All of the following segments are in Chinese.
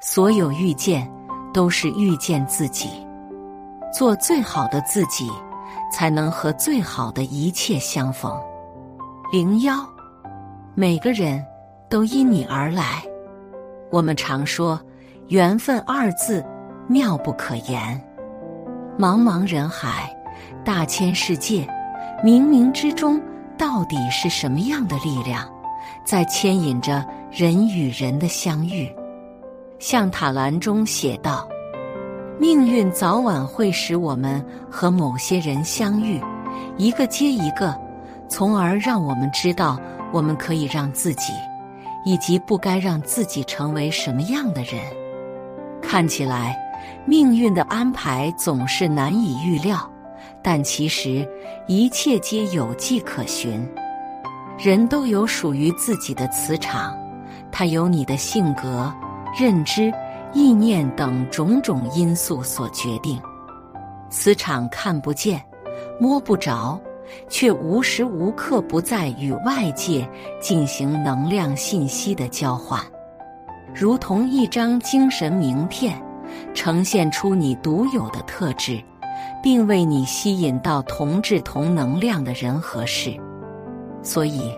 所有遇见都是遇见自己，做最好的自己，才能和最好的一切相逢。零幺，每个人都因你而来。我们常说“缘分”二字妙不可言，茫茫人海，大千世界，冥冥之中到底是什么样的力量，在牵引着人与人的相遇？像塔兰中写道：“命运早晚会使我们和某些人相遇，一个接一个，从而让我们知道我们可以让自己。”以及不该让自己成为什么样的人。看起来，命运的安排总是难以预料，但其实一切皆有迹可循。人都有属于自己的磁场，它有你的性格、认知、意念等种种因素所决定。磁场看不见，摸不着。却无时无刻不在与外界进行能量信息的交换，如同一张精神名片，呈现出你独有的特质，并为你吸引到同质同能量的人和事。所以，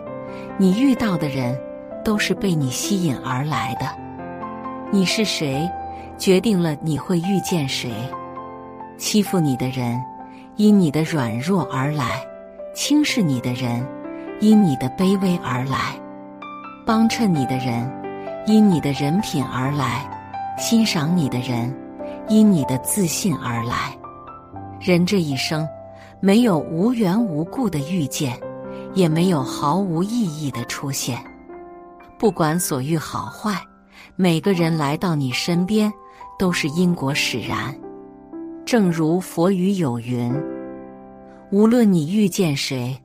你遇到的人都是被你吸引而来的。你是谁，决定了你会遇见谁。欺负你的人，因你的软弱而来。轻视你的人，因你的卑微而来；帮衬你的人，因你的人品而来；欣赏你的人，因你的自信而来。人这一生，没有无缘无故的遇见，也没有毫无意义的出现。不管所遇好坏，每个人来到你身边，都是因果使然。正如佛语有云。无论你遇见谁，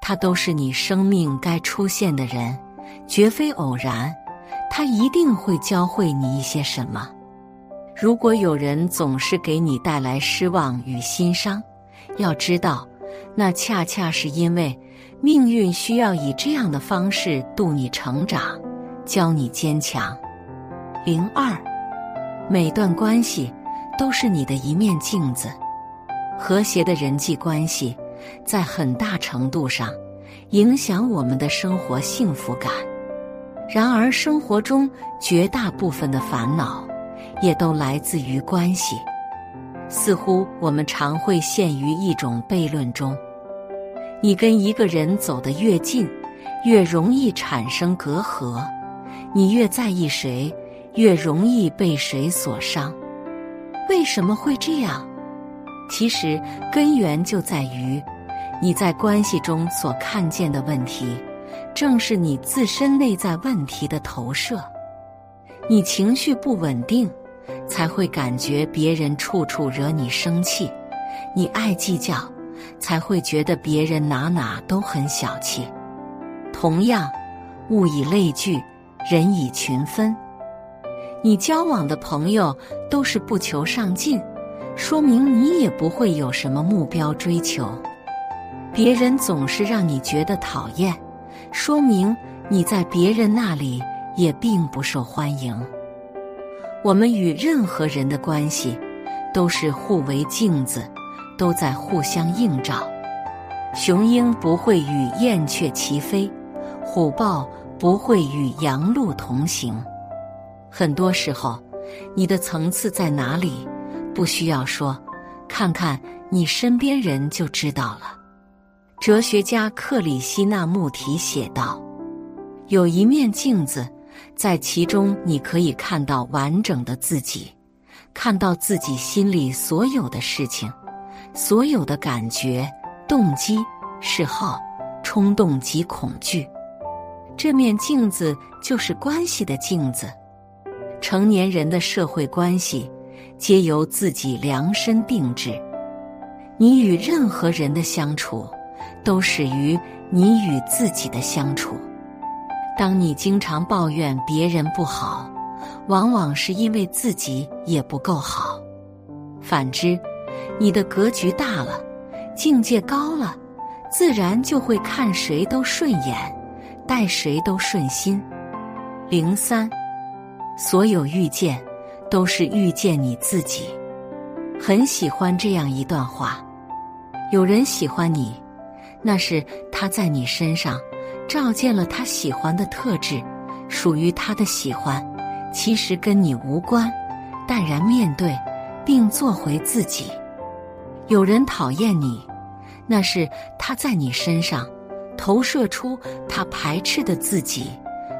他都是你生命该出现的人，绝非偶然。他一定会教会你一些什么。如果有人总是给你带来失望与心伤，要知道，那恰恰是因为命运需要以这样的方式度你成长，教你坚强。零二，每段关系都是你的一面镜子。和谐的人际关系，在很大程度上影响我们的生活幸福感。然而，生活中绝大部分的烦恼，也都来自于关系。似乎我们常会陷于一种悖论中：你跟一个人走得越近，越容易产生隔阂；你越在意谁，越容易被谁所伤。为什么会这样？其实根源就在于，你在关系中所看见的问题，正是你自身内在问题的投射。你情绪不稳定，才会感觉别人处处惹你生气；你爱计较，才会觉得别人哪哪都很小气。同样，物以类聚，人以群分。你交往的朋友都是不求上进。说明你也不会有什么目标追求，别人总是让你觉得讨厌，说明你在别人那里也并不受欢迎。我们与任何人的关系都是互为镜子，都在互相映照。雄鹰不会与燕雀齐飞，虎豹不会与羊鹿同行。很多时候，你的层次在哪里？不需要说，看看你身边人就知道了。哲学家克里希那穆提写道：“有一面镜子，在其中你可以看到完整的自己，看到自己心里所有的事情、所有的感觉、动机、嗜好、冲动及恐惧。这面镜子就是关系的镜子。成年人的社会关系。”皆由自己量身定制。你与任何人的相处，都始于你与自己的相处。当你经常抱怨别人不好，往往是因为自己也不够好。反之，你的格局大了，境界高了，自然就会看谁都顺眼，待谁都顺心。零三，所有遇见。都是遇见你自己。很喜欢这样一段话：有人喜欢你，那是他在你身上照见了他喜欢的特质，属于他的喜欢，其实跟你无关。淡然面对，并做回自己。有人讨厌你，那是他在你身上投射出他排斥的自己，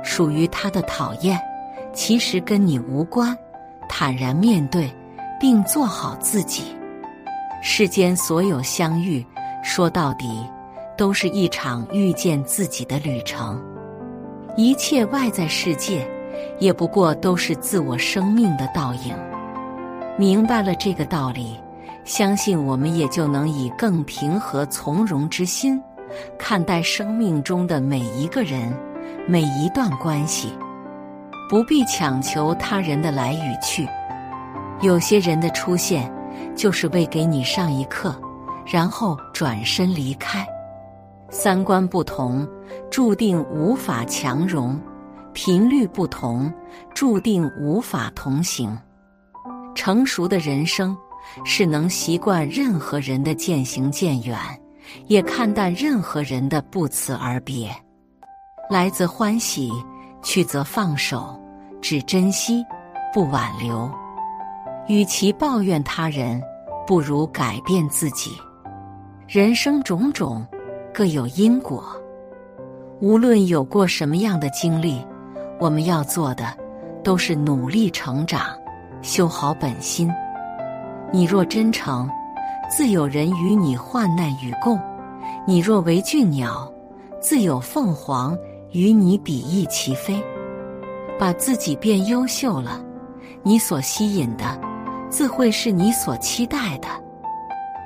属于他的讨厌，其实跟你无关。坦然面对，并做好自己。世间所有相遇，说到底，都是一场遇见自己的旅程。一切外在世界，也不过都是自我生命的倒影。明白了这个道理，相信我们也就能以更平和从容之心，看待生命中的每一个人、每一段关系。不必强求他人的来与去，有些人的出现就是为给你上一课，然后转身离开。三观不同，注定无法强融；频率不同，注定无法同行。成熟的人生是能习惯任何人的渐行渐远，也看淡任何人的不辞而别。来则欢喜，去则放手。只珍惜，不挽留。与其抱怨他人，不如改变自己。人生种种，各有因果。无论有过什么样的经历，我们要做的都是努力成长，修好本心。你若真诚，自有人与你患难与共；你若为俊鸟，自有凤凰与你比翼齐飞。把自己变优秀了，你所吸引的，自会是你所期待的。《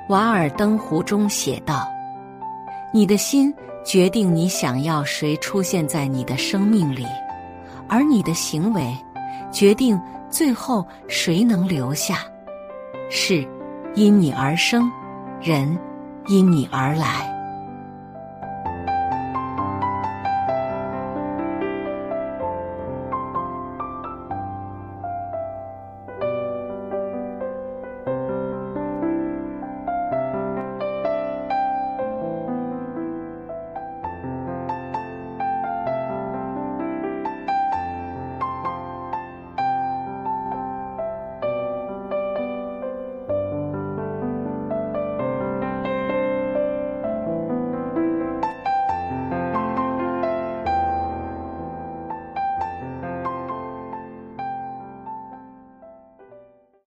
瓦尔登湖》中写道：“你的心决定你想要谁出现在你的生命里，而你的行为决定最后谁能留下。事因你而生，人因你而来。”